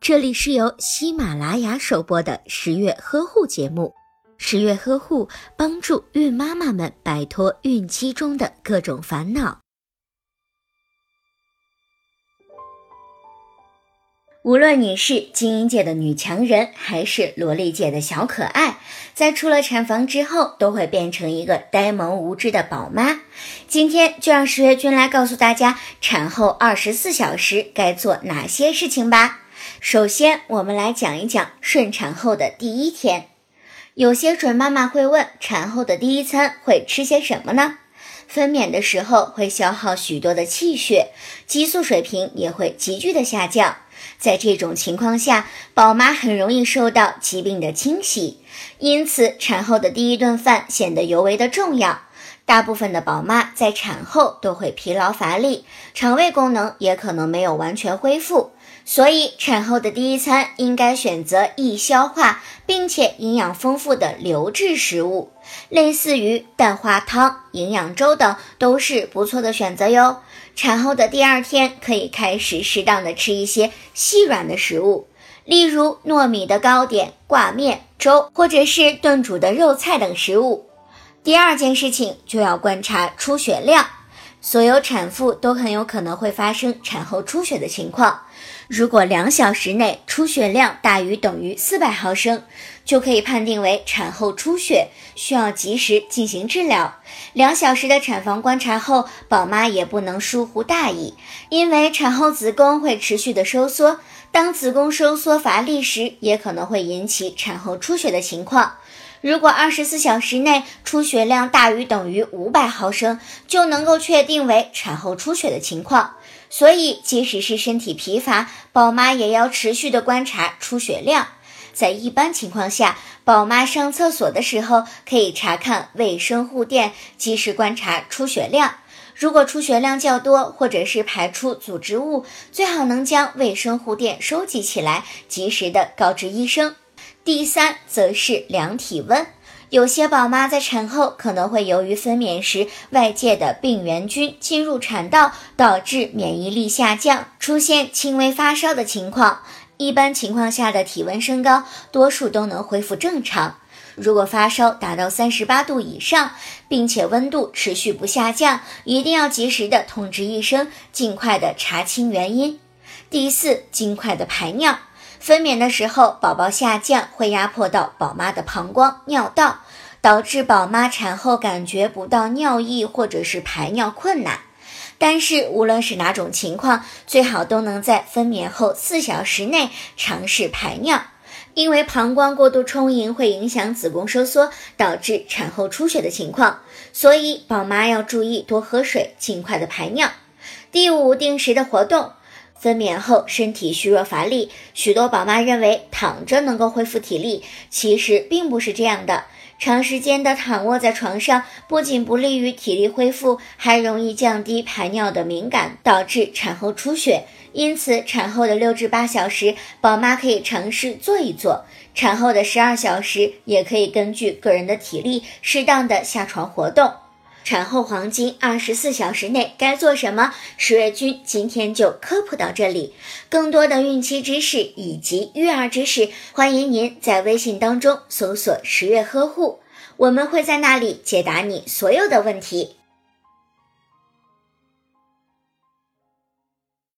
这里是由喜马拉雅首播的十月呵护节目。十月呵护帮助孕妈妈们摆脱孕期中的各种烦恼。无论你是精英界的女强人，还是萝莉界的小可爱，在出了产房之后，都会变成一个呆萌无知的宝妈。今天就让十月君来告诉大家，产后二十四小时该做哪些事情吧。首先，我们来讲一讲顺产后的第一天。有些准妈妈会问，产后的第一餐会吃些什么呢？分娩的时候会消耗许多的气血，激素水平也会急剧的下降。在这种情况下，宝妈很容易受到疾病的侵袭，因此产后的第一顿饭显得尤为的重要。大部分的宝妈在产后都会疲劳乏力，肠胃功能也可能没有完全恢复。所以，产后的第一餐应该选择易消化并且营养丰富的流质食物，类似于蛋花汤、营养粥等都是不错的选择哟。产后的第二天，可以开始适当的吃一些细软的食物，例如糯米的糕点、挂面、粥，或者是炖煮的肉菜等食物。第二件事情就要观察出血量，所有产妇都很有可能会发生产后出血的情况。如果两小时内出血量大于等于四百毫升，就可以判定为产后出血，需要及时进行治疗。两小时的产房观察后，宝妈也不能疏忽大意，因为产后子宫会持续的收缩，当子宫收缩乏力时，也可能会引起产后出血的情况。如果二十四小时内出血量大于等于五百毫升，就能够确定为产后出血的情况。所以，即使是身体疲乏，宝妈也要持续的观察出血量。在一般情况下，宝妈上厕所的时候可以查看卫生护垫，及时观察出血量。如果出血量较多，或者是排出组织物，最好能将卫生护垫收集起来，及时的告知医生。第三，则是量体温。有些宝妈在产后可能会由于分娩时外界的病原菌进入产道，导致免疫力下降，出现轻微发烧的情况。一般情况下的体温升高，多数都能恢复正常。如果发烧达到三十八度以上，并且温度持续不下降，一定要及时的通知医生，尽快的查清原因。第四，尽快的排尿。分娩的时候，宝宝下降会压迫到宝妈的膀胱、尿道，导致宝妈产后感觉不到尿意或者是排尿困难。但是无论是哪种情况，最好都能在分娩后四小时内尝试排尿，因为膀胱过度充盈会影响子宫收缩，导致产后出血的情况。所以宝妈要注意多喝水，尽快的排尿。第五，定时的活动。分娩后身体虚弱乏力，许多宝妈认为躺着能够恢复体力，其实并不是这样的。长时间的躺卧在床上，不仅不利于体力恢复，还容易降低排尿的敏感，导致产后出血。因此，产后的六至八小时，宝妈可以尝试做一做；产后的十二小时，也可以根据个人的体力，适当的下床活动。产后黄金二十四小时内该做什么？十月君今天就科普到这里。更多的孕期知识以及育儿知识，欢迎您在微信当中搜索“十月呵护”，我们会在那里解答你所有的问题。